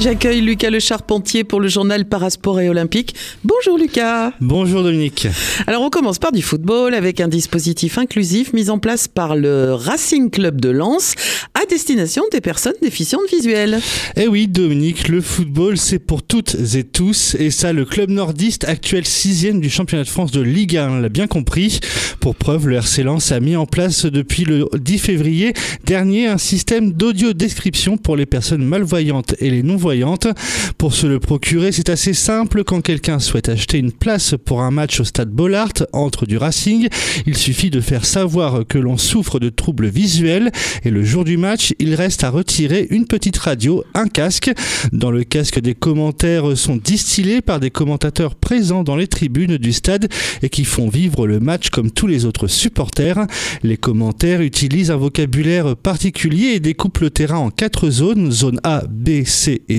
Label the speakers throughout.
Speaker 1: J'accueille Lucas Le Charpentier pour le journal Parasport et Olympique. Bonjour Lucas.
Speaker 2: Bonjour Dominique.
Speaker 1: Alors on commence par du football avec un dispositif inclusif mis en place par le Racing Club de Lens à destination des personnes déficientes visuelles.
Speaker 2: Eh oui Dominique, le football c'est pour toutes et tous et ça le club nordiste actuel sixième du championnat de France de Ligue 1 l'a bien compris. Pour preuve, le RC Lens a mis en place depuis le 10 février dernier un système d'audio description pour les personnes malvoyantes et les non Pour se le procurer, c'est assez simple. Quand quelqu'un souhaite acheter une place pour un match au stade Bollard entre du Racing, il suffit de faire savoir que l'on souffre de troubles visuels et le jour du match, il reste à retirer une petite radio, un casque. Dans le casque, des commentaires sont distillés par des commentateurs présents dans les tribunes du stade et qui font vivre le match comme tous les autres supporters. Les commentaires utilisent un vocabulaire particulier et découpent le terrain en quatre zones, zone A, B, C et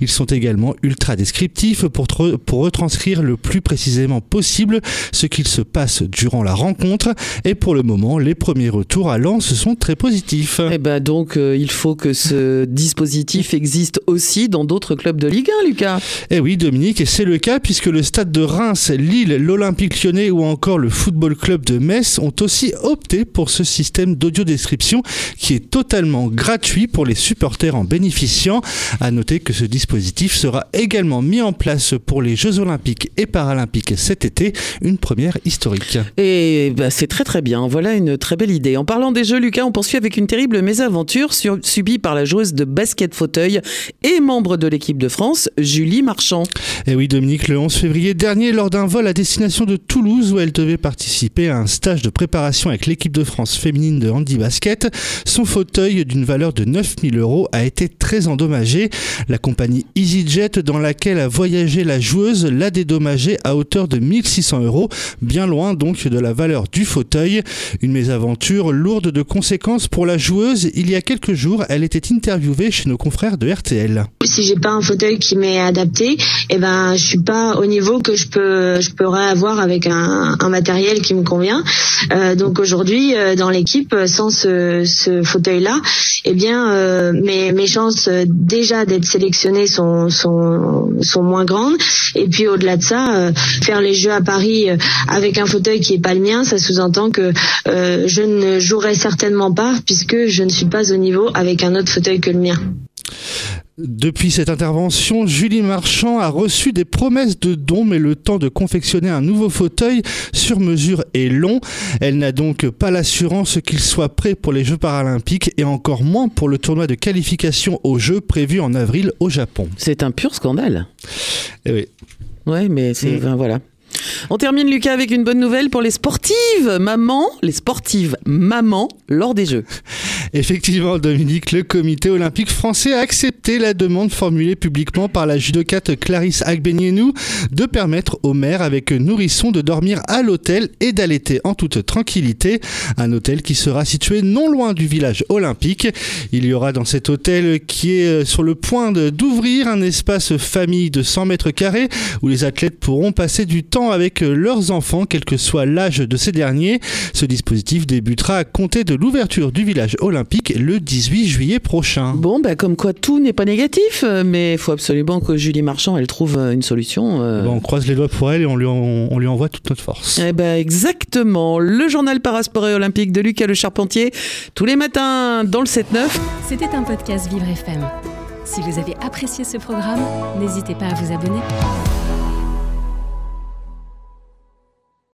Speaker 2: ils sont également ultra descriptifs pour, pour retranscrire le plus précisément possible ce qu'il se passe durant la rencontre. Et pour le moment, les premiers retours à Lens sont très positifs.
Speaker 1: Et eh ben donc, euh, il faut que ce dispositif existe aussi dans d'autres clubs de Ligue 1, Lucas.
Speaker 2: Eh oui, Dominique, et c'est le cas puisque le stade de Reims, Lille, l'Olympique lyonnais ou encore le Football Club de Metz ont aussi opté pour ce système d'audio-description qui est totalement gratuit pour les supporters en bénéficiant. À noter que ce dispositif sera également mis en place pour les Jeux Olympiques et Paralympiques cet été, une première historique.
Speaker 1: Et bah, c'est très très bien, voilà une très belle idée. En parlant des Jeux, Lucas, on poursuit avec une terrible mésaventure subie par la joueuse de basket fauteuil et membre de l'équipe de France, Julie Marchand.
Speaker 2: Et oui, Dominique, le 11 février dernier, lors d'un vol à destination de Toulouse où elle devait participer à un stage de préparation avec l'équipe de France féminine de handi basket, son fauteuil d'une valeur de 9000 euros a été très endommagé. La compagnie EasyJet dans laquelle a voyagé la joueuse l'a dédommagé à hauteur de 1600 euros, bien loin donc de la valeur du fauteuil. Une mésaventure lourde de conséquences pour la joueuse. Il y a quelques jours, elle était interviewée chez nos confrères de RTL.
Speaker 3: Si j'ai pas un fauteuil qui m'est adapté, eh ben je suis pas au niveau que je peux je pourrais avoir avec un, matériel qui me convient. Euh, donc aujourd'hui euh, dans l'équipe sans ce, fauteuil là, eh bien euh, mes chances déjà d'être sélectionnés sont, sont, sont moins grandes. Et puis au-delà de ça, euh, faire les Jeux à Paris euh, avec un fauteuil qui est pas le mien, ça sous-entend que euh, je ne jouerai certainement pas puisque je ne suis pas au niveau avec un autre fauteuil que le mien.
Speaker 2: Depuis cette intervention, Julie Marchand a reçu des promesses de dons, mais le temps de confectionner un nouveau fauteuil sur mesure est long. Elle n'a donc pas l'assurance qu'il soit prêt pour les Jeux paralympiques et encore moins pour le tournoi de qualification aux Jeux prévu en avril au Japon.
Speaker 1: C'est un pur scandale.
Speaker 2: Eh oui.
Speaker 1: Ouais, mais c'est mm. voilà. On termine Lucas avec une bonne nouvelle pour les sportives maman, les sportives maman lors des Jeux.
Speaker 2: Effectivement, Dominique, le comité olympique français a accepté la demande formulée publiquement par la judocate Clarisse Agbenienou de permettre aux mères avec nourrissons de dormir à l'hôtel et d'allaiter en toute tranquillité. Un hôtel qui sera situé non loin du village olympique. Il y aura dans cet hôtel qui est euh, sur le point d'ouvrir un espace famille de 100 mètres carrés où les athlètes pourront passer du temps avec euh, leurs enfants, quel que soit l'âge de ces derniers. Ce dispositif débutera à compter de l'ouverture du village olympique le 18 juillet prochain.
Speaker 1: Bon, bah, comme quoi tout n'est pas négatif, euh, mais il faut absolument que Julie Marchand elle trouve euh, une solution.
Speaker 2: Euh. on croise les doigts pour elle et on lui, on, lui envoie toute notre force.
Speaker 1: Eh ben, exactement. Le journal parasport et olympique de Lucas Le Charpentier, tous les matins dans le 7-9.
Speaker 4: C'était un podcast Vivre FM. Si vous avez apprécié ce programme, n'hésitez pas à vous abonner.